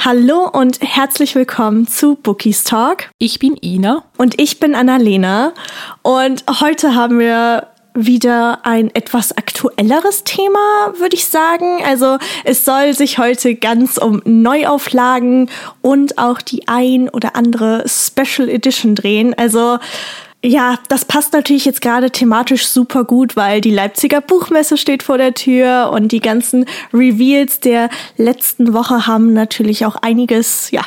Hallo und herzlich willkommen zu Bookies Talk. Ich bin Ina. Und ich bin Annalena. Und heute haben wir wieder ein etwas aktuelleres Thema, würde ich sagen. Also es soll sich heute ganz um Neuauflagen und auch die ein oder andere Special Edition drehen. Also ja, das passt natürlich jetzt gerade thematisch super gut, weil die Leipziger Buchmesse steht vor der Tür und die ganzen Reveals der letzten Woche haben natürlich auch einiges, ja,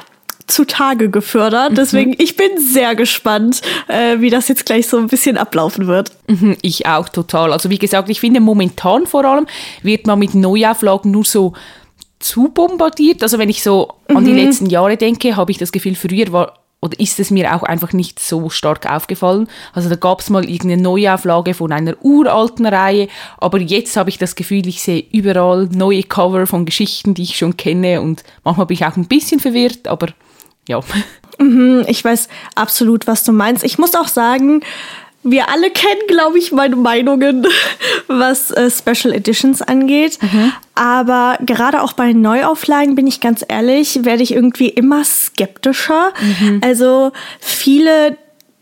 zutage gefördert. Mhm. Deswegen, ich bin sehr gespannt, äh, wie das jetzt gleich so ein bisschen ablaufen wird. Mhm, ich auch total. Also wie gesagt, ich finde momentan vor allem wird man mit Neuauflagen nur so zu bombardiert. Also wenn ich so an die mhm. letzten Jahre denke, habe ich das Gefühl, früher war oder ist es mir auch einfach nicht so stark aufgefallen. Also da gab es mal irgendeine Neuauflage von einer uralten Reihe, aber jetzt habe ich das Gefühl, ich sehe überall neue Cover von Geschichten, die ich schon kenne und manchmal bin ich auch ein bisschen verwirrt, aber ja. Mhm, ich weiß absolut, was du meinst. Ich muss auch sagen, wir alle kennen, glaube ich, meine Meinungen, was äh, Special Editions angeht. Mhm. Aber gerade auch bei Neuauflagen, bin ich ganz ehrlich, werde ich irgendwie immer skeptischer. Mhm. Also viele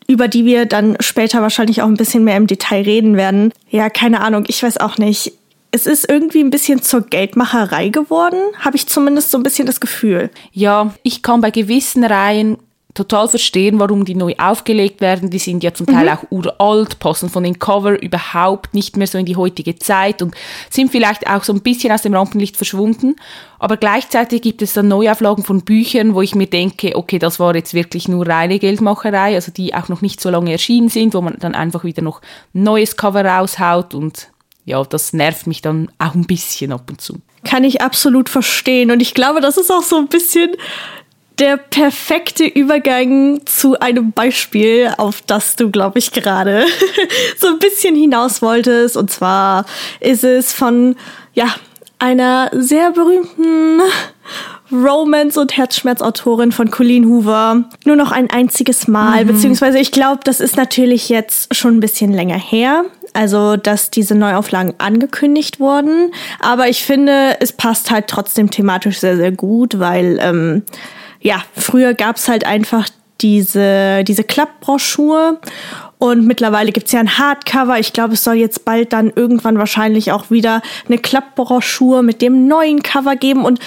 über die wir dann später wahrscheinlich auch ein bisschen mehr im Detail reden werden. Ja, keine Ahnung, ich weiß auch nicht. Es ist irgendwie ein bisschen zur Geldmacherei geworden, habe ich zumindest so ein bisschen das Gefühl. Ja, ich kann bei gewissen Reihen total verstehen, warum die neu aufgelegt werden. Die sind ja zum Teil mhm. auch uralt, passen von den Cover überhaupt nicht mehr so in die heutige Zeit und sind vielleicht auch so ein bisschen aus dem Rampenlicht verschwunden. Aber gleichzeitig gibt es dann Neuauflagen von Büchern, wo ich mir denke, okay, das war jetzt wirklich nur reine Geldmacherei, also die auch noch nicht so lange erschienen sind, wo man dann einfach wieder noch ein neues Cover raushaut und ja, das nervt mich dann auch ein bisschen ab und zu. Kann ich absolut verstehen und ich glaube, das ist auch so ein bisschen der perfekte Übergang zu einem Beispiel, auf das du, glaube ich, gerade so ein bisschen hinaus wolltest. Und zwar ist es von, ja, einer sehr berühmten Romance- und Herzschmerzautorin von Colleen Hoover. Nur noch ein einziges Mal, mhm. beziehungsweise ich glaube, das ist natürlich jetzt schon ein bisschen länger her. Also, dass diese Neuauflagen angekündigt wurden. Aber ich finde, es passt halt trotzdem thematisch sehr, sehr gut, weil ähm, ja, früher gab's halt einfach diese, diese Klappbroschur und mittlerweile gibt's ja ein Hardcover. Ich glaube, es soll jetzt bald dann irgendwann wahrscheinlich auch wieder eine Klappbroschur mit dem neuen Cover geben. Und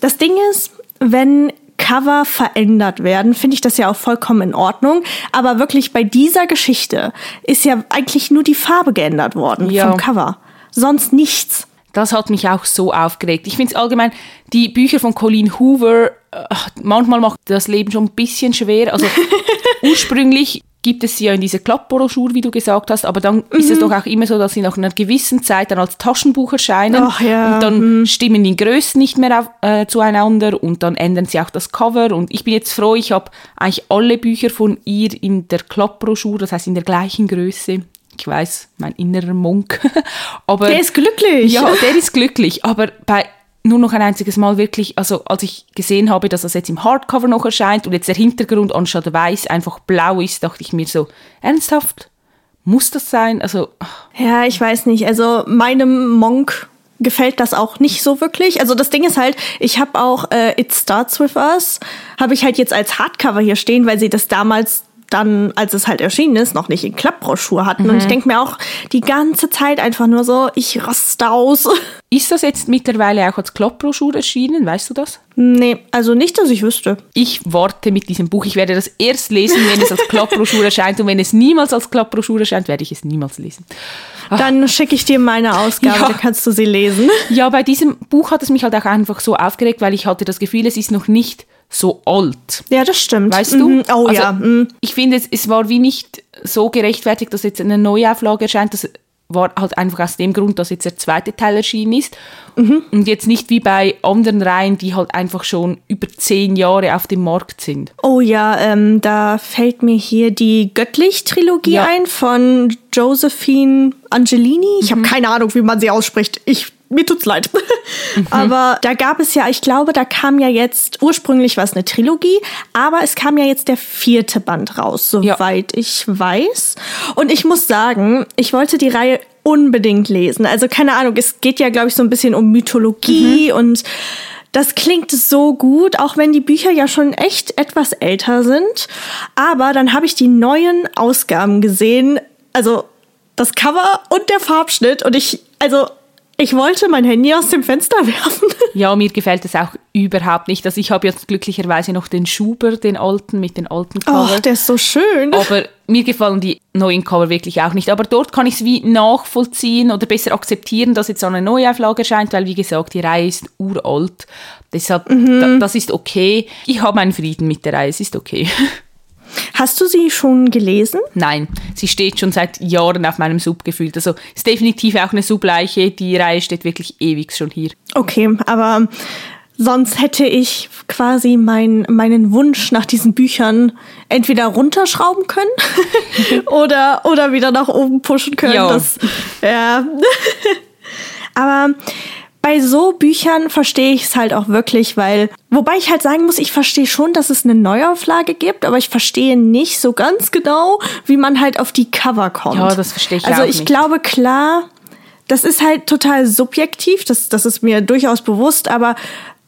das Ding ist, wenn Cover verändert werden, finde ich das ja auch vollkommen in Ordnung. Aber wirklich bei dieser Geschichte ist ja eigentlich nur die Farbe geändert worden ja. vom Cover. Sonst nichts. Das hat mich auch so aufgeregt. Ich finde es allgemein, die Bücher von Colleen Hoover, manchmal macht das Leben schon ein bisschen schwer. Also ursprünglich gibt es sie ja in dieser Klappbroschur, wie du gesagt hast, aber dann mhm. ist es mhm. doch auch immer so, dass sie nach einer gewissen Zeit dann als Taschenbuch erscheinen Ach, ja. und dann mhm. stimmen die Größen nicht mehr auf, äh, zueinander und dann ändern sie auch das Cover und ich bin jetzt froh, ich habe eigentlich alle Bücher von ihr in der Klappbroschur, das heißt in der gleichen Größe ich weiß, mein innerer Monk. aber der ist glücklich. Ja, der ist glücklich. Aber bei nur noch ein einziges Mal wirklich, also als ich gesehen habe, dass das jetzt im Hardcover noch erscheint und jetzt der Hintergrund anstatt weiß einfach blau ist, dachte ich mir so, ernsthaft? Muss das sein? Also. Ja, ich weiß nicht. Also meinem Monk gefällt das auch nicht so wirklich. Also das Ding ist halt, ich habe auch äh, It Starts With Us, habe ich halt jetzt als Hardcover hier stehen, weil sie das damals dann, als es halt erschienen ist, noch nicht in Klappbroschur hatten. Mhm. Und ich denke mir auch die ganze Zeit einfach nur so, ich raste aus. Ist das jetzt mittlerweile auch als Klappbroschur erschienen? Weißt du das? Nee, also nicht, dass ich wüsste. Ich warte mit diesem Buch. Ich werde das erst lesen, wenn es als Klappbroschur erscheint. Und wenn es niemals als Klappbroschur erscheint, werde ich es niemals lesen. Ach. Dann schicke ich dir meine Ausgabe, ja. dann kannst du sie lesen. Ja, bei diesem Buch hat es mich halt auch einfach so aufgeregt, weil ich hatte das Gefühl, es ist noch nicht so alt. Ja, das stimmt. Weißt du? Mhm. Oh also, ja. Mhm. Ich finde, es, es war wie nicht so gerechtfertigt, dass jetzt eine Neuauflage erscheint. Das war halt einfach aus dem Grund, dass jetzt der zweite Teil erschienen ist. Mhm. Und jetzt nicht wie bei anderen Reihen, die halt einfach schon über zehn Jahre auf dem Markt sind. Oh ja, ähm, da fällt mir hier die Göttlich-Trilogie ja. ein von Josephine Angelini. Ich mhm. habe keine Ahnung, wie man sie ausspricht. Ich mir tut's leid. Mhm. Aber da gab es ja, ich glaube, da kam ja jetzt, ursprünglich war es eine Trilogie, aber es kam ja jetzt der vierte Band raus, soweit ja. ich weiß. Und ich muss sagen, ich wollte die Reihe unbedingt lesen. Also keine Ahnung, es geht ja, glaube ich, so ein bisschen um Mythologie mhm. und das klingt so gut, auch wenn die Bücher ja schon echt etwas älter sind. Aber dann habe ich die neuen Ausgaben gesehen. Also das Cover und der Farbschnitt. Und ich, also ich wollte mein Handy aus dem Fenster werfen. Ja, mir gefällt es auch überhaupt nicht. Also ich habe jetzt glücklicherweise noch den Schuber, den alten, mit den alten Cover. Oh, der ist so schön. Aber mir gefallen die neuen Cover wirklich auch nicht. Aber dort kann ich es wie nachvollziehen oder besser akzeptieren, dass jetzt eine Neuauflage erscheint, weil wie gesagt, die Reihe ist uralt. Deshalb, mhm. das ist okay. Ich habe meinen Frieden mit der Reihe, es ist okay. Hast du sie schon gelesen? Nein, sie steht schon seit Jahren auf meinem Sub gefühlt. Also ist definitiv auch eine Subleiche. Die Reihe steht wirklich ewig schon hier. Okay, aber sonst hätte ich quasi mein, meinen Wunsch nach diesen Büchern entweder runterschrauben können oder, oder wieder nach oben pushen können. Das, ja. aber bei so Büchern verstehe ich es halt auch wirklich, weil, wobei ich halt sagen muss, ich verstehe schon, dass es eine Neuauflage gibt, aber ich verstehe nicht so ganz genau, wie man halt auf die Cover kommt. Ja, das verstehe ich also auch ich nicht. glaube, klar, das ist halt total subjektiv, das, das ist mir durchaus bewusst, aber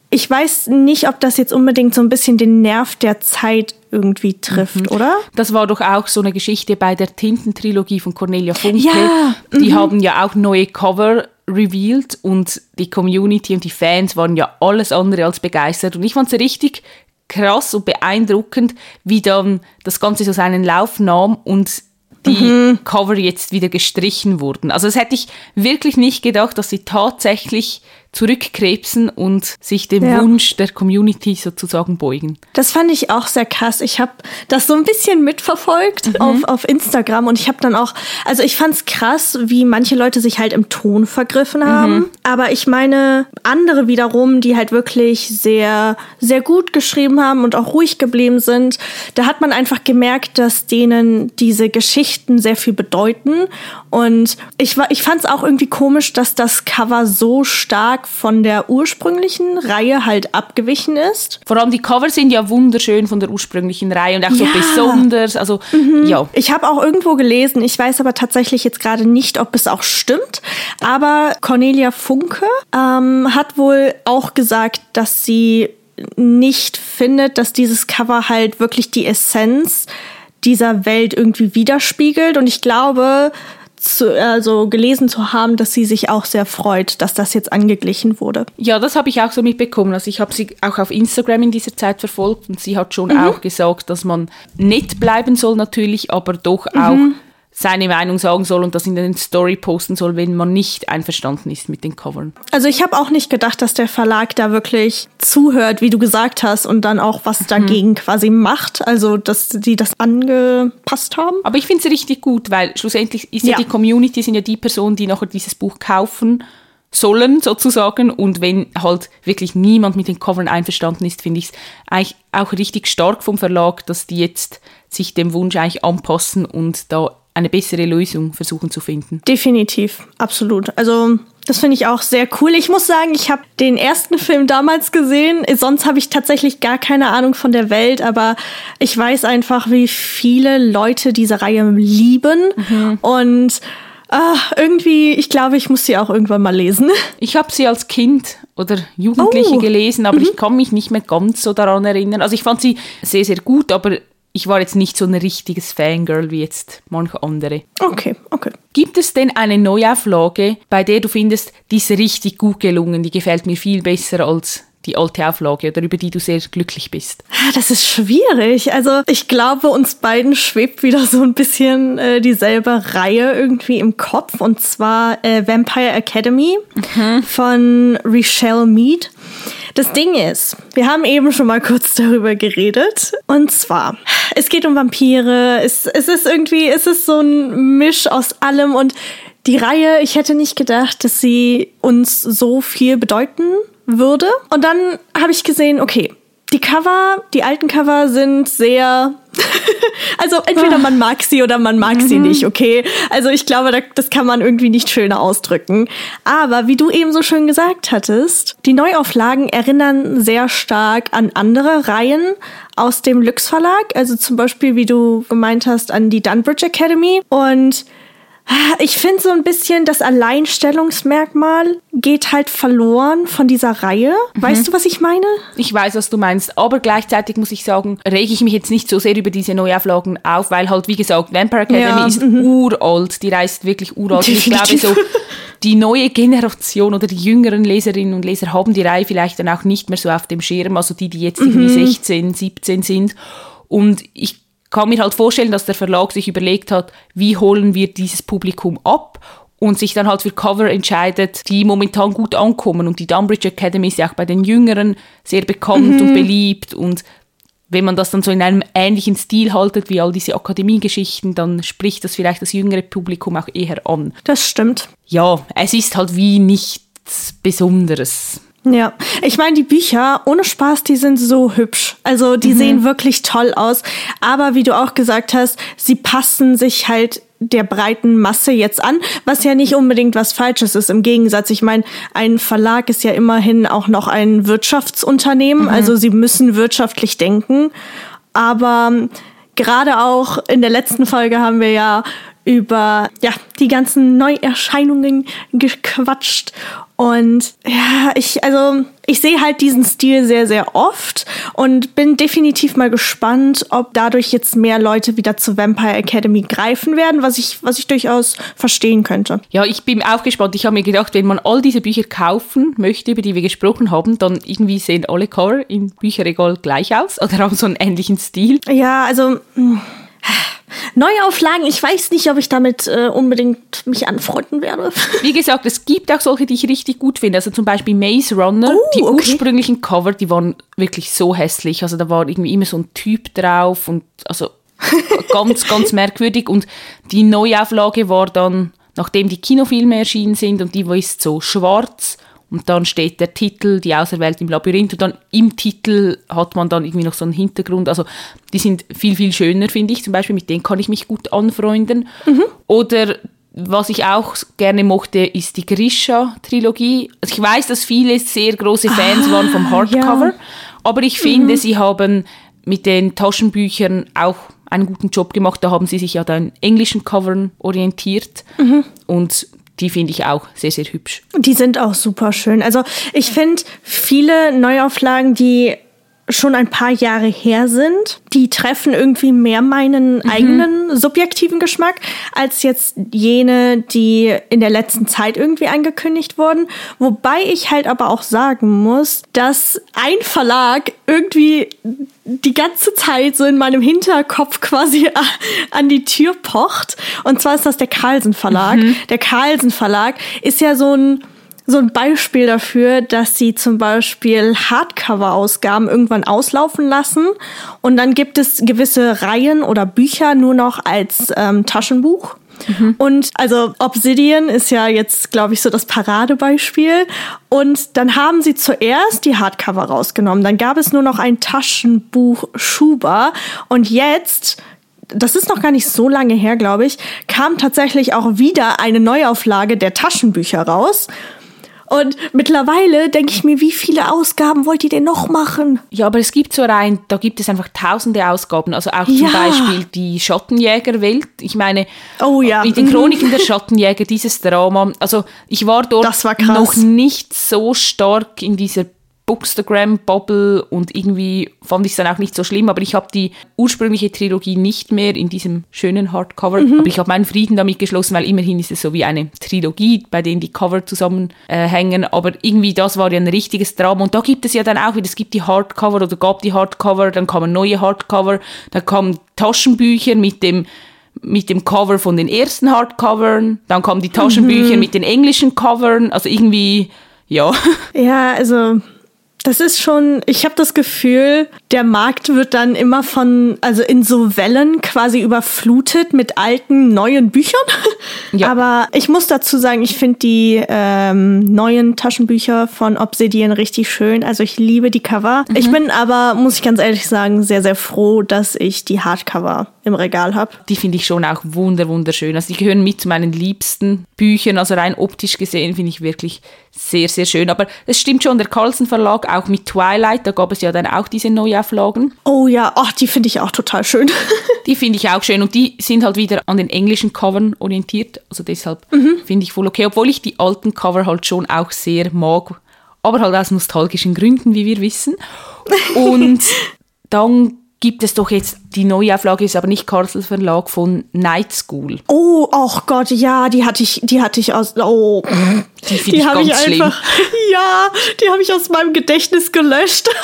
ich weiß nicht, ob das jetzt unbedingt so ein bisschen den Nerv der Zeit irgendwie trifft, oder? Das war doch auch so eine Geschichte bei der Tintentrilogie von Cornelia Funke. Ja, Die haben ja auch neue Cover revealed und die Community und die Fans waren ja alles andere als begeistert. Und ich fand es richtig krass und beeindruckend, wie dann das Ganze so seinen Lauf nahm und die Cover jetzt wieder gestrichen wurden. Also das hätte ich wirklich nicht gedacht, dass sie tatsächlich zurückkrebsen und sich dem Ja. Wunsch der Community sozusagen beugen. Das fand ich auch sehr krass. Ich habe das so ein bisschen mitverfolgt auf, auf Instagram und ich habe dann auch, also ich fand's krass, wie manche Leute sich halt im Ton vergriffen haben. Aber ich meine, andere wiederum, die halt wirklich sehr, sehr gut geschrieben haben und auch ruhig geblieben sind, da hat man einfach gemerkt, dass denen diese Geschichten sehr viel bedeuten. Und ich, war, ich fand's auch irgendwie komisch, dass das Cover so stark von der ursprünglichen Reihe halt abgewichen ist. Vor allem die Cover sind ja wunderschön von der ursprünglichen Reihe und auch so Ja. besonders. Also ja, Ich habe auch irgendwo gelesen, ich weiß aber tatsächlich jetzt gerade nicht, ob es auch stimmt, aber Cornelia Funke ähm, hat wohl auch gesagt, dass sie nicht findet, dass dieses Cover halt wirklich die Essenz dieser Welt irgendwie widerspiegelt. Und ich glaube, zu, also gelesen zu haben, dass sie sich auch sehr freut, dass das jetzt angeglichen wurde. ja, das habe ich auch so mitbekommen. Also ich habe sie auch auf Instagram in dieser Zeit verfolgt und sie hat schon Mhm. auch gesagt, dass man nett bleiben soll natürlich, aber doch auch Mhm. Seine Meinung sagen soll und das in den Story posten soll, wenn man nicht einverstanden ist mit den Covern. Also ich habe auch nicht gedacht, dass der Verlag da wirklich zuhört, wie du gesagt hast, und dann auch was dagegen quasi macht. Also dass die das angepasst haben. Aber ich finde es richtig gut, weil schlussendlich ist ja. Ja. die Community, sind ja die Personen, die nachher dieses Buch kaufen sollen sozusagen und wenn halt wirklich niemand mit den Covern einverstanden ist, finde ich es eigentlich auch richtig stark vom Verlag, dass die jetzt sich dem Wunsch eigentlich anpassen und da eine bessere Lösung versuchen zu finden. Definitiv, absolut. Also das finde ich auch sehr cool. Ich muss sagen, ich habe den ersten Film damals gesehen. Sonst habe ich tatsächlich gar keine Ahnung von der Welt, aber ich weiß einfach, wie viele Leute diese Reihe lieben. Und ah, irgendwie, ich glaube, ich muss sie auch irgendwann mal lesen. Ich habe sie als Kind oder Jugendliche Oh. gelesen, aber ich kann mich nicht mehr ganz so daran erinnern. Also ich fand sie sehr, sehr gut, aber ich war jetzt nicht so ein richtiges Fangirl wie jetzt manche andere. Okay, okay. Gibt es denn eine Neuauflage, bei der du findest, die ist richtig gut gelungen, die gefällt mir viel besser als die alte Auflage oder über die du sehr glücklich bist? Ah, Das ist schwierig. Also ich glaube, uns beiden schwebt wieder so ein bisschen äh, dieselbe Reihe irgendwie im Kopf. Und zwar äh, Vampire Academy von Richelle Mead. Das Ding ist, wir haben eben schon mal kurz darüber geredet. Und zwar, es geht um Vampire. Es, es ist irgendwie, es ist so ein Misch aus allem. Und die Reihe, ich hätte nicht gedacht, dass sie uns so viel bedeuten würde. Und dann habe ich gesehen, okay, die Cover, die alten Cover sind sehr. also entweder man mag sie oder man mag sie nicht, okay? Also ich glaube, da- das kann man irgendwie nicht schöner ausdrücken. Aber wie du eben so schön gesagt hattest, die Neuauflagen erinnern sehr stark an andere Reihen aus dem Lux Verlag. Also zum Beispiel, wie du gemeint hast, an die Dunbridge Academy. Und Ich finde so ein bisschen das Alleinstellungsmerkmal geht halt verloren von dieser Reihe. Mhm. Weißt du, was ich meine? Ich weiß, was du meinst, aber gleichzeitig muss ich sagen, rege ich mich jetzt nicht so sehr über diese Neuauflagen auf, weil halt, wie gesagt, Vampire Academy ja. ist mhm. uralt, die reist wirklich uralt. ich glaube so, die neue Generation oder die jüngeren Leserinnen und Leser haben die Reihe vielleicht dann auch nicht mehr so auf dem Schirm, also die, die jetzt irgendwie mhm. 16, 17 sind. Und ich kann mir halt vorstellen, dass der Verlag sich überlegt hat, wie holen wir dieses Publikum ab und sich dann halt für Cover entscheidet, die momentan gut ankommen. Und die Dunbridge Academy ist ja auch bei den Jüngeren sehr bekannt mhm. und beliebt. Und wenn man das dann so in einem ähnlichen Stil haltet wie all diese Akademiegeschichten, dann spricht das vielleicht das jüngere Publikum auch eher an. Das stimmt. Ja, es ist halt wie nichts Besonderes. Ja, ich meine, die Bücher, ohne Spaß, die sind so hübsch. Also die mhm. sehen wirklich toll aus. Aber wie du auch gesagt hast, sie passen sich halt der breiten Masse jetzt an, was ja nicht unbedingt was Falsches ist. Im Gegensatz, ich meine, ein Verlag ist ja immerhin auch noch ein Wirtschaftsunternehmen, mhm. also sie müssen wirtschaftlich denken. Aber gerade auch in der letzten Folge haben wir ja über ja die ganzen Neuerscheinungen gequatscht und ja, ich, also, ich sehe halt diesen Stil sehr, sehr oft und bin definitiv mal gespannt, ob dadurch jetzt mehr Leute wieder zu Vampire Academy greifen werden, was ich, was ich durchaus verstehen könnte. Ja, ich bin auch gespannt. Ich habe mir gedacht, wenn man all diese Bücher kaufen möchte, über die wir gesprochen haben, dann irgendwie sehen alle Cover im Bücherregal gleich aus oder haben so einen ähnlichen Stil. Ja, also. Mh hm. Neuauflagen, ich weiß nicht, ob ich damit äh, unbedingt mich anfreunden werde. Wie gesagt, es gibt auch solche, die ich richtig gut finde. Also zum Beispiel Maze Runner. Oh, die okay. ursprünglichen Cover, die waren wirklich so hässlich. Also da war irgendwie immer so ein Typ drauf und also ganz, ganz merkwürdig. Und die Neuauflage war dann, nachdem die Kinofilme erschienen sind und die war ist so schwarz und dann steht der Titel, die Auserwählte im Labyrinth und dann im Titel hat man dann irgendwie noch so einen Hintergrund. Also die sind viel, viel schöner, finde ich. Zum Beispiel mit denen kann ich mich gut anfreunden. Mhm. Oder was ich auch gerne mochte, ist die Grisha-Trilogie. Also ich weiß, dass viele sehr große Fans ah, waren vom Hardcover, ja. aber ich finde, mhm. sie haben mit den Taschenbüchern auch einen guten Job gemacht. Da haben sie sich ja an englischen Covern orientiert. Mhm. Und die finde ich auch sehr, sehr hübsch. Die sind auch super schön. Also ich finde viele Neuauflagen, die schon ein paar Jahre her sind, die treffen irgendwie mehr meinen mhm. eigenen subjektiven Geschmack als jetzt jene, die in der letzten Zeit irgendwie angekündigt wurden. Wobei ich halt aber auch sagen muss, dass ein Verlag irgendwie die ganze Zeit so in meinem Hinterkopf quasi an die Tür pocht. Und zwar ist das der Carlsen Verlag. Mhm. Der Carlsen Verlag ist ja so ein so ein Beispiel dafür, dass sie zum Beispiel Hardcover-Ausgaben irgendwann auslaufen lassen und dann gibt es gewisse Reihen oder Bücher nur noch als ähm, Taschenbuch. Mhm. Und also Obsidian ist ja jetzt, glaube ich, so das Paradebeispiel. Und dann haben sie zuerst die Hardcover rausgenommen. Dann gab es nur noch ein Taschenbuch Schuber. Und jetzt das ist noch gar nicht so lange her, glaube ich, kam tatsächlich auch wieder eine Neuauflage der Taschenbücher raus. Und mittlerweile denke ich mir, wie viele Ausgaben wollt ihr denn noch machen? Ja, aber es gibt so rein, da gibt es einfach tausende Ausgaben. Also auch zum ja. Beispiel die Schattenjägerwelt. Ich meine, oh, ja. mit den Chroniken der Schattenjäger, dieses Drama. Also ich war dort war noch nicht so stark in dieser Bookstagram-Bubble und irgendwie fand ich es dann auch nicht so schlimm, aber ich habe die ursprüngliche Trilogie nicht mehr in diesem schönen Hardcover, mhm. aber ich habe meinen Frieden damit geschlossen, weil immerhin ist es so wie eine Trilogie, bei denen die Cover zusammenhängen, äh, aber irgendwie das war ja ein richtiges Drama und da gibt es ja dann auch wieder, es gibt die Hardcover oder gab die Hardcover, dann kamen neue Hardcover, dann kamen Taschenbücher mit dem mit dem Cover von den ersten Hardcovern, dann kamen die Taschenbücher mhm. mit den englischen Covern, also irgendwie ja. Ja, also das ist schon, ich habe das Gefühl, der Markt wird dann immer von, also in so Wellen quasi überflutet mit alten, neuen Büchern. Ja. Aber ich muss dazu sagen, ich finde die ähm, neuen Taschenbücher von Obsidian richtig schön. Also ich liebe die Cover. Mhm. Ich bin aber, muss ich ganz ehrlich sagen, sehr, sehr froh, dass ich die Hardcover im Regal habe. Die finde ich schon auch wunder, wunderschön. Also die gehören mit zu meinen liebsten Büchern. Also rein optisch gesehen finde ich wirklich sehr, sehr schön. Aber es stimmt schon, der Carlsen Verlag, auch mit Twilight, da gab es ja dann auch diese Neuauflagen. Oh ja, ach, die finde ich auch total schön. Die finde ich auch schön und die sind halt wieder an den englischen Covern orientiert. Also deshalb finde ich voll okay, obwohl ich die alten Cover halt schon auch sehr mag. Aber halt aus nostalgischen Gründen, wie wir wissen. Und dann gibt es doch jetzt, die Neuauflage ist aber nicht Kartel Verlag von Night School. Oh, ach Gott, ja, die hatte ich, die hatte ich aus, oh. Die finde ich habe ganz ich schlimm. einfach, ja, die habe ich aus meinem Gedächtnis gelöscht.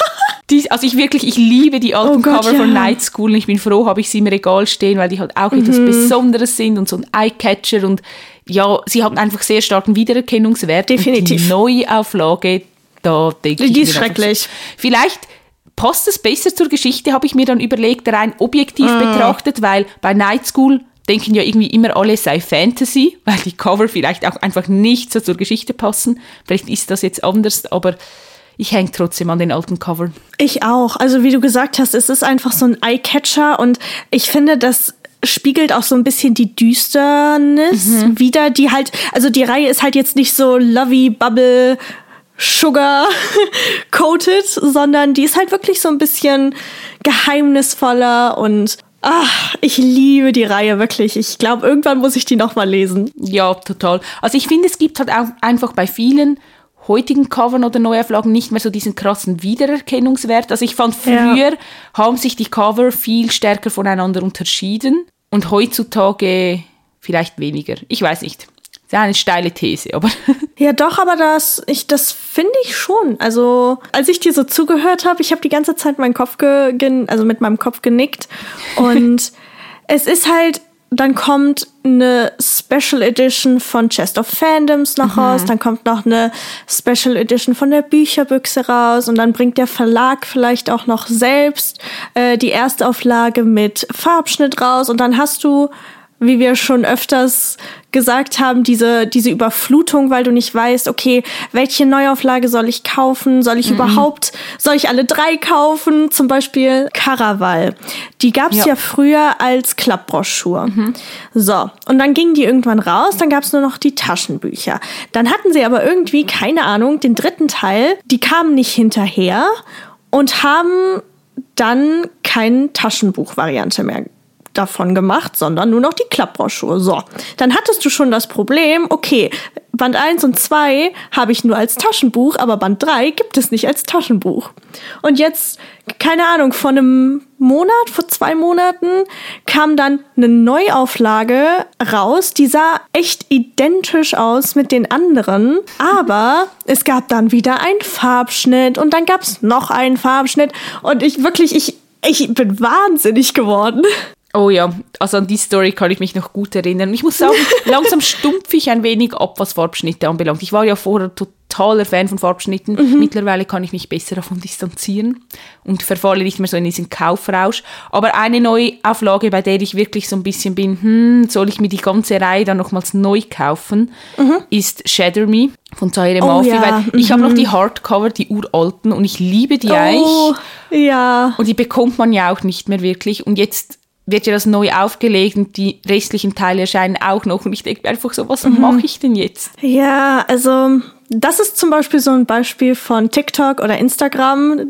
Die, also ich wirklich, ich liebe die alten Oh Gott, Cover von ja. Night School und ich bin froh, habe ich sie im Regal stehen, weil die halt auch etwas Mhm. Besonderes sind und so ein Eyecatcher und ja, sie haben einfach sehr starken Wiedererkennungswert. Definitiv. Und die Neuauflage, da denke ich Die ist schrecklich. Vielleicht passt es besser zur Geschichte, habe ich mir dann überlegt, rein objektiv Ah. betrachtet, weil bei Night School denken ja irgendwie immer alle sei Fantasy, weil die Cover vielleicht auch einfach nicht so zur Geschichte passen. Vielleicht ist das jetzt anders, aber ich hänge trotzdem an den alten Covern. Ich auch. Also wie du gesagt hast, es ist einfach so ein Eyecatcher und ich finde, das spiegelt auch so ein bisschen die Düsternis Mhm. wieder, die halt, also die Reihe ist halt jetzt nicht so lovey, bubble, sugar coated, sondern die ist halt wirklich so ein bisschen geheimnisvoller und ach, ich liebe die Reihe wirklich. Ich glaube, irgendwann muss ich die noch mal lesen. Ja, total. Also ich finde, es gibt halt auch einfach bei vielen heutigen Covern oder Neuauflagen nicht mehr so diesen krassen Wiedererkennungswert. Also ich fand Ja. früher haben sich die Cover viel stärker voneinander unterschieden und heutzutage vielleicht weniger. Ich weiß nicht. Ist eine steile These, aber Ja, doch, aber das, ich, das finde ich schon. Also, als ich dir so zugehört habe, ich habe die ganze Zeit meinen Kopf, ge, gen, also mit meinem Kopf genickt. Und es ist halt, dann kommt eine Special Edition von Chest of Fandoms noch raus, dann kommt noch eine Special Edition von der Bücherbüchse raus und dann bringt der Verlag vielleicht auch noch selbst äh, die Erstauflage mit Farbschnitt raus und dann hast du wie wir schon öfters gesagt haben, diese, diese Überflutung, weil du nicht weißt, okay, welche Neuauflage soll ich kaufen? Soll ich überhaupt, soll ich alle drei kaufen? Zum Beispiel Caraval. Die gab's ja. Ja. früher als Klappbroschur. So, und dann gingen die irgendwann raus, dann gab's nur noch die Taschenbücher. Dann hatten sie aber irgendwie, keine Ahnung, den dritten Teil, die kamen nicht hinterher und haben dann keine Taschenbuchvariante mehr davon gemacht, sondern nur noch die Klappbroschur. So, dann hattest du schon das Problem, okay, Band 1 und 2 habe ich nur als Taschenbuch, aber Band 3 gibt es nicht als Taschenbuch. Und jetzt, keine Ahnung, vor einem Monat, vor zwei Monaten kam dann eine Neuauflage raus, die sah echt identisch aus mit den anderen, aber es gab dann wieder einen Farbschnitt und dann gab es noch einen Farbschnitt und ich wirklich, ich, ich bin wahnsinnig geworden. Oh ja, also an die Story kann ich mich noch gut erinnern. Ich muss sagen, langsam stumpfe ich ein wenig ab, was Farbschnitte anbelangt. Ich war ja vorher totaler Fan von Farbschnitten. Mittlerweile kann ich mich besser davon distanzieren und verfalle nicht mehr so in diesen Kaufrausch. Aber eine Neuauflage, bei der ich wirklich so ein bisschen bin, hm, soll ich mir die ganze Reihe dann nochmals neu kaufen, ist Shatter Me von Zaire Oh Mafi, ja, weil ich habe noch die Hardcover, die uralten und ich liebe die Oh, eigentlich. ja. Und die bekommt man ja auch nicht mehr wirklich. Und jetzt wird ja das neu aufgelegt und die restlichen Teile erscheinen auch noch. Und ich denke mir einfach so, was mache ich denn jetzt? Ja, also das ist zum Beispiel so ein Beispiel von TikTok oder Instagram.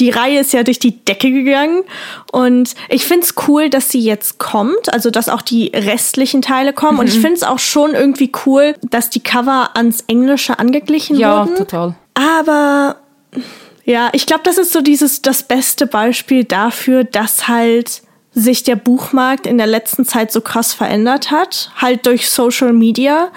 Die Reihe ist ja durch die Decke gegangen und ich find's cool, dass sie jetzt kommt, also dass auch die restlichen Teile kommen. Und ich find's auch schon irgendwie cool, dass die Cover ans Englische angeglichen Ja, wurden. total. Aber ja, ich glaube, das ist so dieses das beste Beispiel dafür, dass halt sich der Buchmarkt in der letzten Zeit so krass verändert hat, halt durch Social Media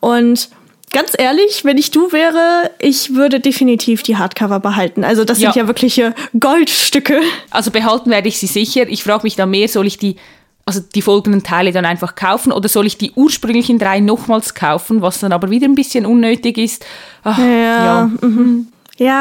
und Ganz ehrlich, wenn ich du wäre, ich würde definitiv die Hardcover behalten. Also das Ja. sind ja wirkliche Goldstücke. Also behalten werde ich sie sicher. Ich frage mich dann mehr, soll ich die, also die folgenden Teile dann einfach kaufen oder soll ich die ursprünglichen drei nochmals kaufen, was dann aber wieder ein bisschen unnötig ist. Ach, ja. Ja,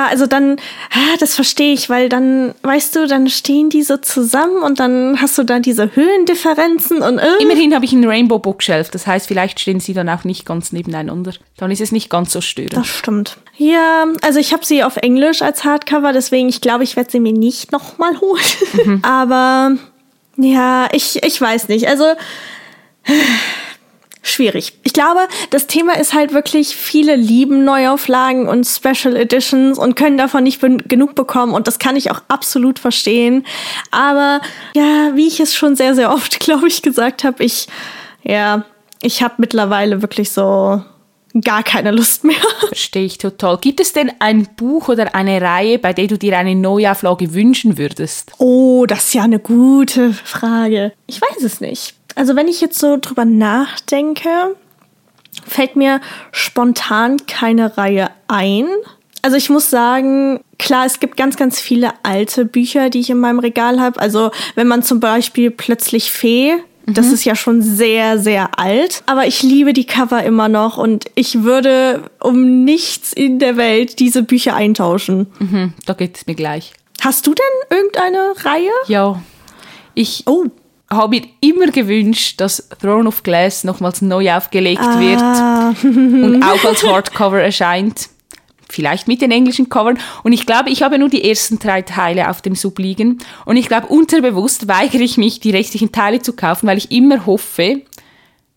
also dann, ah, das verstehe ich, weil dann, weißt du, dann stehen die so zusammen und dann hast du da diese Höhendifferenzen und äh, Immerhin habe ich einen Rainbow Bookshelf, das heißt, vielleicht stehen sie dann auch nicht ganz nebeneinander. Dann ist es nicht ganz so störend. Das stimmt. Ja, also ich habe sie auf Englisch als Hardcover, deswegen ich glaube, ich werde sie mir nicht nochmal holen. Aber ja, ich, ich weiß nicht. Also schwierig. Ich glaube, das Thema ist halt wirklich, viele lieben Neuauflagen und Special Editions und können davon nicht genug bekommen und das kann ich auch absolut verstehen. Aber ja, wie ich es schon sehr, sehr oft, glaube ich, gesagt habe, ich, ja, ich habe mittlerweile wirklich so gar keine Lust mehr. Verstehe ich total. Gibt es denn ein Buch oder eine Reihe, bei der du dir eine Neuauflage wünschen würdest? Oh, das ist ja eine gute Frage. Ich weiß es nicht. Also wenn ich jetzt so drüber nachdenke, fällt mir spontan keine Reihe ein. Also ich muss sagen, klar, es gibt ganz, ganz viele alte Bücher, die ich in meinem Regal habe. Also wenn man zum Beispiel plötzlich Fee das mhm. ist ja schon sehr, sehr alt. Aber ich liebe die Cover immer noch und ich würde um nichts in der Welt diese Bücher eintauschen. Mhm, da geht es mir gleich. Hast du denn irgendeine Reihe? Ja. Ich oh. Habe mir immer gewünscht, dass Throne of Glass nochmals neu aufgelegt ah. wird und auch als Hardcover erscheint vielleicht mit den englischen Covern. Und ich glaube, ich habe nur die ersten drei Teile auf dem Sub liegen. Und ich glaube, unterbewusst weigere ich mich, die restlichen Teile zu kaufen, weil ich immer hoffe,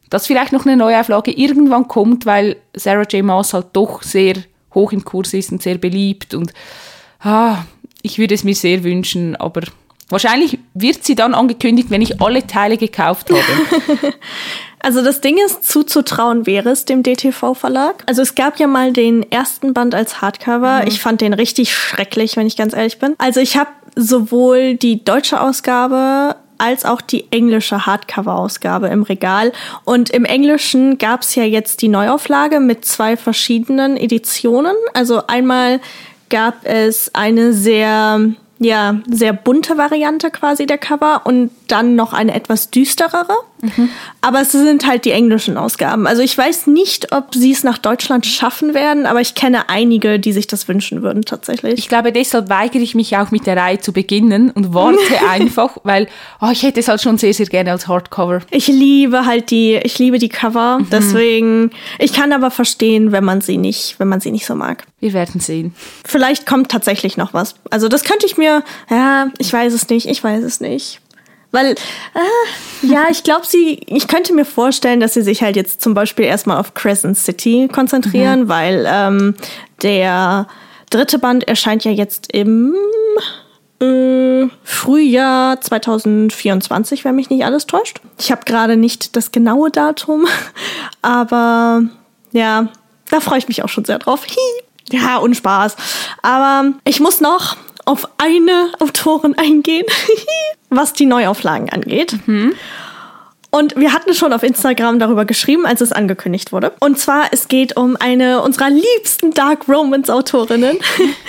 dass vielleicht noch eine Neuauflage irgendwann kommt, weil Sarah J. Maas halt doch sehr hoch im Kurs ist und sehr beliebt. Und ah, ich würde es mir sehr wünschen, aber wahrscheinlich wird sie dann angekündigt, wenn ich alle Teile gekauft habe. Also das Ding ist, zuzutrauen wäre es dem DTV-Verlag. Also es gab ja mal den ersten Band als Hardcover. Mhm. Ich fand den richtig schrecklich, wenn ich ganz ehrlich bin. Also ich habe sowohl die deutsche Ausgabe als auch die englische Hardcover-Ausgabe im Regal. Und im Englischen gab es ja jetzt die Neuauflage mit zwei verschiedenen Editionen. Also einmal gab es eine sehr ja, sehr bunte Variante quasi der Cover und dann noch eine etwas düsterere. Mhm. Aber es sind halt die englischen Ausgaben. Also ich weiß nicht, ob sie es nach Deutschland schaffen werden, aber ich kenne einige, die sich das wünschen würden tatsächlich. Ich glaube, deshalb weigere ich mich auch mit der Reihe zu beginnen und warte einfach, weil oh, ich hätte es halt schon sehr, sehr gerne als Hardcover. Ich liebe halt die, ich liebe die Cover. Mhm. Deswegen, ich kann aber verstehen, wenn man sie nicht, wenn man sie nicht so mag. Wir werden sehen. Vielleicht kommt tatsächlich noch was. Also das könnte ich mir, ja, ich weiß es nicht, ich weiß es nicht. Weil, äh, ja, ich glaube, sie, ich könnte mir vorstellen, dass sie sich halt jetzt zum Beispiel erstmal auf Crescent City konzentrieren, mhm. weil ähm, der dritte Band erscheint ja jetzt im äh, Frühjahr 2024, wenn mich nicht alles täuscht. Ich habe gerade nicht das genaue Datum, aber ja, da freue ich mich auch schon sehr drauf. Hi. Ja, und Spaß. Aber ich muss noch auf eine Autorin eingehen, was die Neuauflagen angeht. Mhm. Und wir hatten schon auf Instagram darüber geschrieben, als es angekündigt wurde. Und zwar, es geht um eine unserer liebsten Dark Romance-Autorinnen,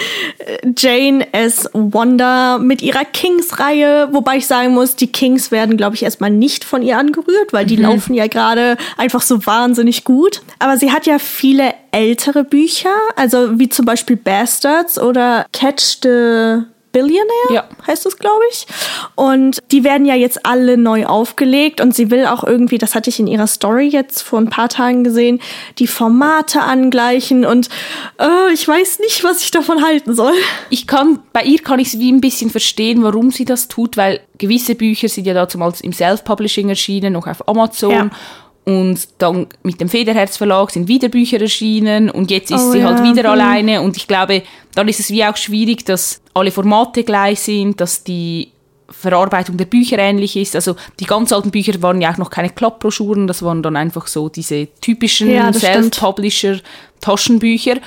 Jane S. Wonder, mit ihrer Kings-Reihe. Wobei ich sagen muss, die Kings werden, glaube ich, erstmal nicht von ihr angerührt, weil die mhm. laufen ja gerade einfach so wahnsinnig gut. Aber sie hat ja viele ältere Bücher, also wie zum Beispiel Bastards oder Catch the Billionaire, ja. heißt es, glaube ich. Und die werden ja jetzt alle neu aufgelegt und sie will auch irgendwie, das hatte ich in ihrer Story jetzt vor ein paar Tagen gesehen, die Formate angleichen und äh, ich weiß nicht, was ich davon halten soll. Ich kann, bei ihr kann ich es wie ein bisschen verstehen, warum sie das tut, weil gewisse Bücher sind ja damals im Self-Publishing erschienen, noch auf Amazon. Ja. Und dann mit dem Federherz Verlag sind wieder Bücher erschienen und jetzt ist oh, sie halt ja. halt wieder mhm. alleine. Und ich glaube, dann ist es wie auch schwierig, dass alle Formate gleich sind, dass die Verarbeitung der Bücher ähnlich ist. Also die ganz alten Bücher waren ja auch noch keine Klappbroschüren, das waren dann einfach so diese typischen ja, Self-Publisher-Taschenbücher.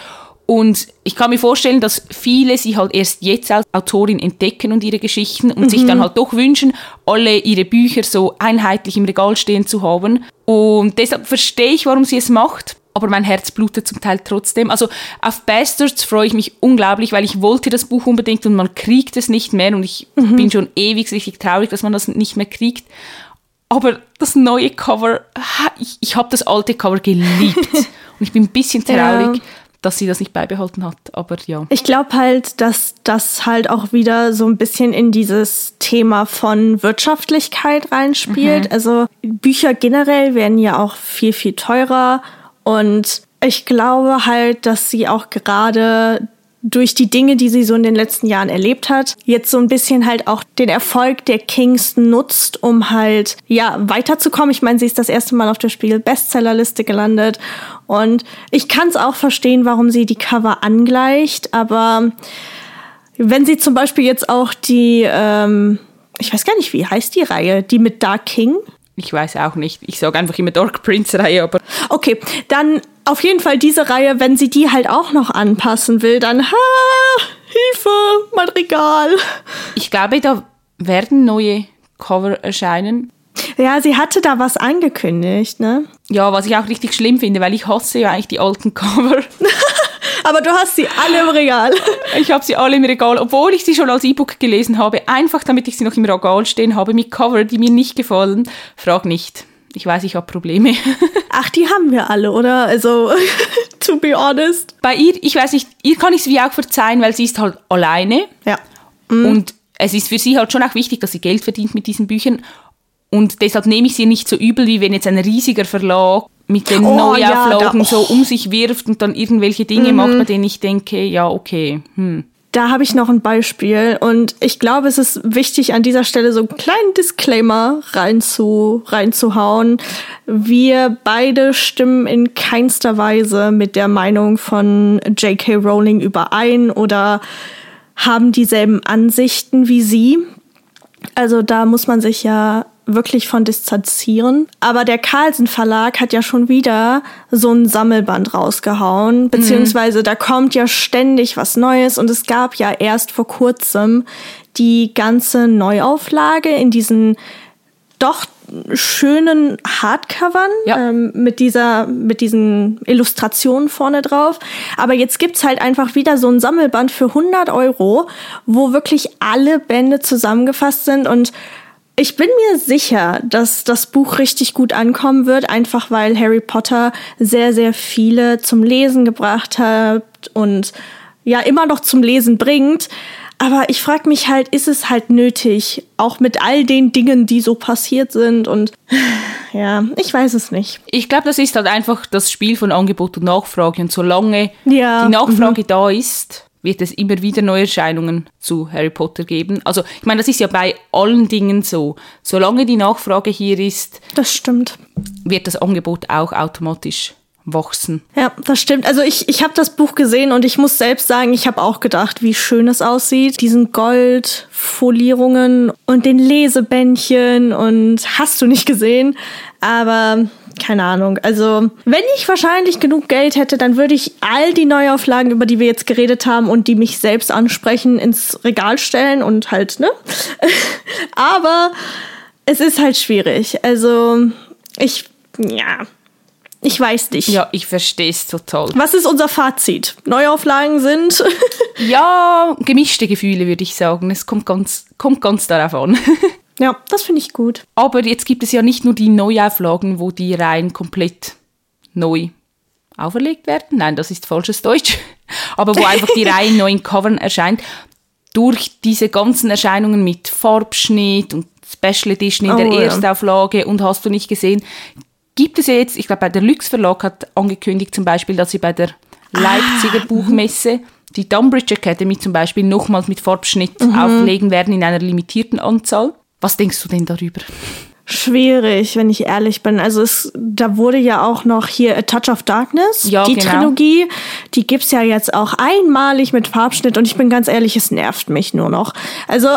Und ich kann mir vorstellen, dass viele sie halt erst jetzt als Autorin entdecken und ihre Geschichten und mhm. sich dann halt doch wünschen, alle ihre Bücher so einheitlich im Regal stehen zu haben. Und deshalb verstehe ich, warum sie es macht. Aber mein Herz blutet zum Teil trotzdem. Also auf Bastards freue ich mich unglaublich, weil ich wollte das Buch unbedingt und man kriegt es nicht mehr. Und ich mhm. bin schon ewig richtig traurig, dass man das nicht mehr kriegt. Aber das neue Cover, ich, ich habe das alte Cover geliebt. und ich bin ein bisschen traurig. Ja dass sie das nicht beibehalten hat. Aber ja. Ich glaube halt, dass das halt auch wieder so ein bisschen in dieses Thema von Wirtschaftlichkeit reinspielt. Mhm. Also Bücher generell werden ja auch viel, viel teurer. Und ich glaube halt, dass sie auch gerade durch die Dinge, die sie so in den letzten Jahren erlebt hat, jetzt so ein bisschen halt auch den Erfolg der Kings nutzt, um halt, ja, weiterzukommen. Ich meine, sie ist das erste Mal auf der Spiegel-Bestsellerliste gelandet und ich kann es auch verstehen, warum sie die Cover angleicht, aber wenn sie zum Beispiel jetzt auch die, ähm, ich weiß gar nicht, wie heißt die Reihe, die mit Dark King? Ich weiß auch nicht. Ich sage einfach immer Dark Prince Reihe, aber. Okay, dann auf jeden Fall diese Reihe, wenn sie die halt auch noch anpassen will, dann ha, Hilfe, mein Regal. Ich glaube, da werden neue Cover erscheinen. Ja, sie hatte da was angekündigt, ne? Ja, was ich auch richtig schlimm finde, weil ich hasse ja eigentlich die alten Cover. Aber du hast sie alle im Regal. Ich habe sie alle im Regal, obwohl ich sie schon als E-Book gelesen habe, einfach damit ich sie noch im Regal stehen habe mit Cover, die mir nicht gefallen. Frag nicht. Ich weiß, ich habe Probleme. Ach, die haben wir alle, oder? Also, to be honest. Bei ihr, ich weiß nicht, ihr kann ich es wie auch verzeihen, weil sie ist halt alleine. Ja. Mhm. Und es ist für sie halt schon auch wichtig, dass sie Geld verdient mit diesen Büchern. Und deshalb nehme ich sie nicht so übel, wie wenn jetzt ein riesiger Verlag mit den oh, Neuauflagen ja, so um sich wirft und dann irgendwelche Dinge mhm. macht, bei denen ich denke, ja, okay. Hm. Da habe ich noch ein Beispiel und ich glaube, es ist wichtig, an dieser Stelle so einen kleinen Disclaimer reinzu, reinzuhauen. Wir beide stimmen in keinster Weise mit der Meinung von J.K. Rowling überein oder haben dieselben Ansichten wie sie. Also da muss man sich ja wirklich von distanzieren. Aber der Carlsen Verlag hat ja schon wieder so ein Sammelband rausgehauen, beziehungsweise da kommt ja ständig was Neues. Und es gab ja erst vor kurzem die ganze Neuauflage in diesen doch schönen Hardcovern ja. ähm, mit dieser mit diesen Illustrationen vorne drauf. Aber jetzt gibt's halt einfach wieder so ein Sammelband für 100 Euro, wo wirklich alle Bände zusammengefasst sind und ich bin mir sicher, dass das Buch richtig gut ankommen wird, einfach weil Harry Potter sehr, sehr viele zum Lesen gebracht hat und ja immer noch zum Lesen bringt. Aber ich frage mich halt, ist es halt nötig, auch mit all den Dingen, die so passiert sind und ja, ich weiß es nicht. Ich glaube, das ist halt einfach das Spiel von Angebot und Nachfrage und solange ja. die Nachfrage mhm. da ist, wird es immer wieder Neuerscheinungen zu Harry Potter geben. Also ich meine, das ist ja bei allen Dingen so. Solange die Nachfrage hier ist, das stimmt, wird das Angebot auch automatisch wachsen. Ja, das stimmt. Also ich, ich habe das Buch gesehen und ich muss selbst sagen, ich habe auch gedacht, wie schön es aussieht. Diesen Goldfolierungen und den Lesebändchen und hast du nicht gesehen. Aber keine Ahnung. Also, wenn ich wahrscheinlich genug Geld hätte, dann würde ich all die Neuauflagen, über die wir jetzt geredet haben und die mich selbst ansprechen, ins Regal stellen und halt, ne? Aber es ist halt schwierig. Also, ich, ja. Ich weiß nicht. Ja, ich verstehe es total. Was ist unser Fazit? Neuauflagen sind. ja, gemischte Gefühle, würde ich sagen. Es kommt ganz, kommt ganz darauf an. Ja, das finde ich gut. Aber jetzt gibt es ja nicht nur die Neuauflagen, wo die Reihen komplett neu auferlegt werden. Nein, das ist falsches Deutsch. Aber wo einfach die Reihe neu in Covern erscheint. Durch diese ganzen Erscheinungen mit Farbschnitt und Special Edition in oh, der Erstauflage ja. und hast du nicht gesehen, gibt es ja jetzt, ich glaube, bei der Lux Verlag hat angekündigt zum Beispiel, dass sie bei der Leipziger ah, Buchmesse die Dunbridge Academy zum Beispiel nochmals mit Farbschnitt mhm. auflegen werden in einer limitierten Anzahl. Was denkst du denn darüber? Schwierig, wenn ich ehrlich bin. Also es, da wurde ja auch noch hier A Touch of Darkness, ja, die genau. Trilogie, die gibt's ja jetzt auch einmalig mit Farbschnitt und ich bin ganz ehrlich, es nervt mich nur noch. Also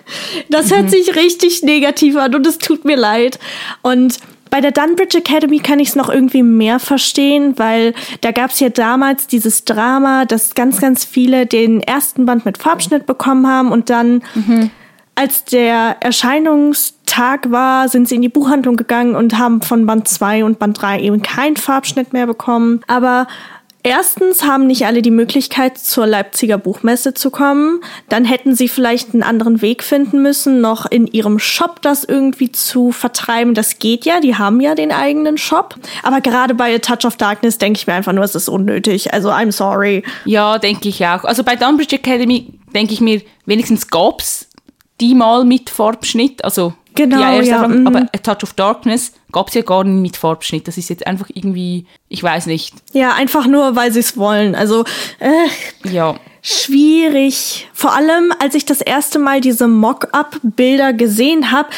das hört mhm. sich richtig negativ an und es tut mir leid. Und bei der Dunbridge Academy kann ich es noch irgendwie mehr verstehen, weil da gab es ja damals dieses Drama, dass ganz, ganz viele den ersten Band mit Farbschnitt bekommen haben und dann mhm als der Erscheinungstag war, sind sie in die Buchhandlung gegangen und haben von Band 2 und Band 3 eben keinen Farbschnitt mehr bekommen. Aber Erstens haben nicht alle die Möglichkeit, zur Leipziger Buchmesse zu kommen. Dann hätten sie vielleicht einen anderen Weg finden müssen, noch in ihrem Shop das irgendwie zu vertreiben. Das geht ja, die haben ja den eigenen Shop. Aber gerade bei A Touch of Darkness denke ich mir einfach nur, es ist unnötig. Also I'm sorry. Ja, denke ich auch. Also bei Dunbridge Academy denke ich mir, wenigstens gab's die mal mit Farbschnitt, also genau, ja, ja aber mhm. A Touch of Darkness gab es ja gar nicht mit Farbschnitt. Das ist jetzt einfach irgendwie, ich weiß nicht. Ja, einfach nur, weil sie es wollen. Also, äh, ja. Schwierig. Vor allem, als ich das erste Mal diese Mock-up-Bilder gesehen habe,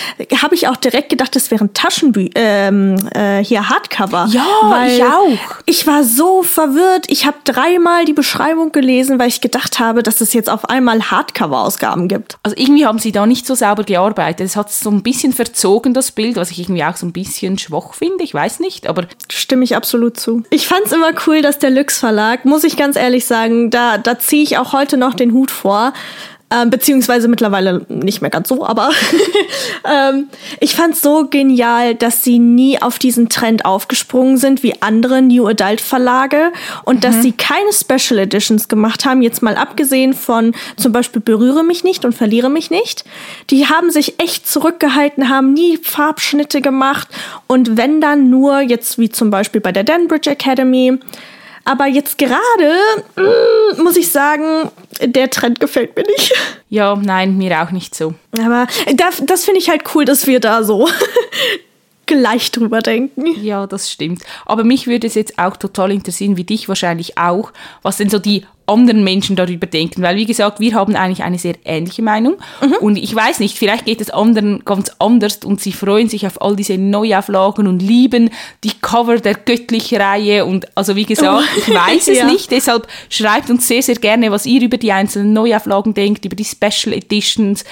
habe ich auch direkt gedacht, das wären Taschenbü ähm, äh, hier Hardcover. Ja, weil ich auch. Ich war so verwirrt. Ich habe dreimal die Beschreibung gelesen, weil ich gedacht habe, dass es jetzt auf einmal Hardcover-Ausgaben gibt. Also irgendwie haben sie da nicht so sauber gearbeitet. Es hat so ein bisschen verzogen, das Bild, was ich irgendwie auch so ein bisschen schwach finde. Ich weiß nicht, aber... Stimme ich absolut zu. Ich fand es immer cool, dass der Lux Verlag, muss ich ganz ehrlich sagen, da, da ziehe ich auch heute noch den Hut vor. Ähm, beziehungsweise mittlerweile nicht mehr ganz so, aber ähm, ich fand so genial, dass sie nie auf diesen Trend aufgesprungen sind wie andere New Adult Verlage und mhm. dass sie keine Special Editions gemacht haben, jetzt mal abgesehen von zum Beispiel Berühre mich nicht und Verliere mich nicht. Die haben sich echt zurückgehalten, haben nie Farbschnitte gemacht und wenn dann nur jetzt wie zum Beispiel bei der Danbridge Academy aber jetzt gerade mm, muss ich sagen, der Trend gefällt mir nicht. Ja, nein, mir auch nicht so. Aber das, das finde ich halt cool, dass wir da so gleich drüber denken. Ja, das stimmt. Aber mich würde es jetzt auch total interessieren, wie dich wahrscheinlich auch, was denn so die anderen Menschen darüber denken. Weil, wie gesagt, wir haben eigentlich eine sehr ähnliche Meinung. Mhm. Und ich weiß nicht, vielleicht geht es anderen ganz anders und sie freuen sich auf all diese Neuauflagen und lieben die Cover der Göttlich-Reihe. Und also, wie gesagt, oh. ich weiß es ja. nicht. Deshalb schreibt uns sehr, sehr gerne, was ihr über die einzelnen Neuauflagen denkt, über die Special Editions.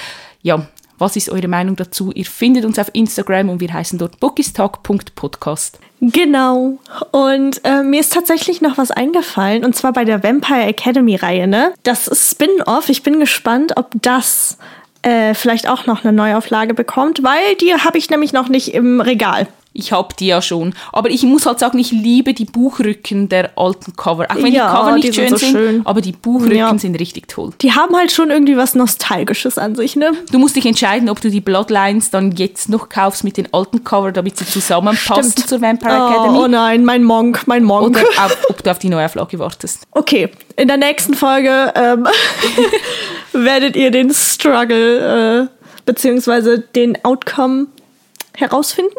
Ja, was ist eure Meinung dazu? Ihr findet uns auf Instagram und wir heißen dort bookistalk.podcast. Genau. Und äh, mir ist tatsächlich noch was eingefallen, und zwar bei der Vampire Academy Reihe, ne? Das Spin-off. Ich bin gespannt, ob das äh, vielleicht auch noch eine Neuauflage bekommt, weil die habe ich nämlich noch nicht im Regal. Ich habe die ja schon. Aber ich muss halt sagen, ich liebe die Buchrücken der alten Cover. Auch wenn ja, die Cover nicht die schön sind, so sind, schön. aber die Buchrücken ja. sind richtig toll. Die haben halt schon irgendwie was Nostalgisches an sich, ne? Du musst dich entscheiden, ob du die Bloodlines dann jetzt noch kaufst mit den alten Cover, damit sie zusammenpassen Stimmt. zur Vampire oh, Academy. Oh nein, mein Monk, mein Monk. Oder auf, ob du auf die Neuauflage wartest. Okay, in der nächsten Folge ähm, werdet ihr den Struggle äh, beziehungsweise den Outcome herausfinden.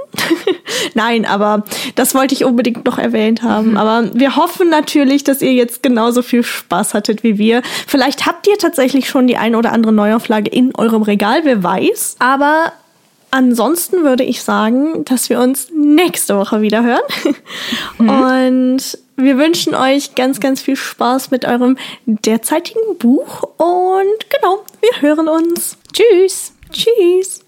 Nein, aber das wollte ich unbedingt noch erwähnt haben. Mhm. Aber wir hoffen natürlich, dass ihr jetzt genauso viel Spaß hattet wie wir. Vielleicht habt ihr tatsächlich schon die ein oder andere Neuauflage in eurem Regal, wer weiß. Aber ansonsten würde ich sagen, dass wir uns nächste Woche wieder hören. Mhm. Und wir wünschen euch ganz, ganz viel Spaß mit eurem derzeitigen Buch. Und genau, wir hören uns. Tschüss. Tschüss.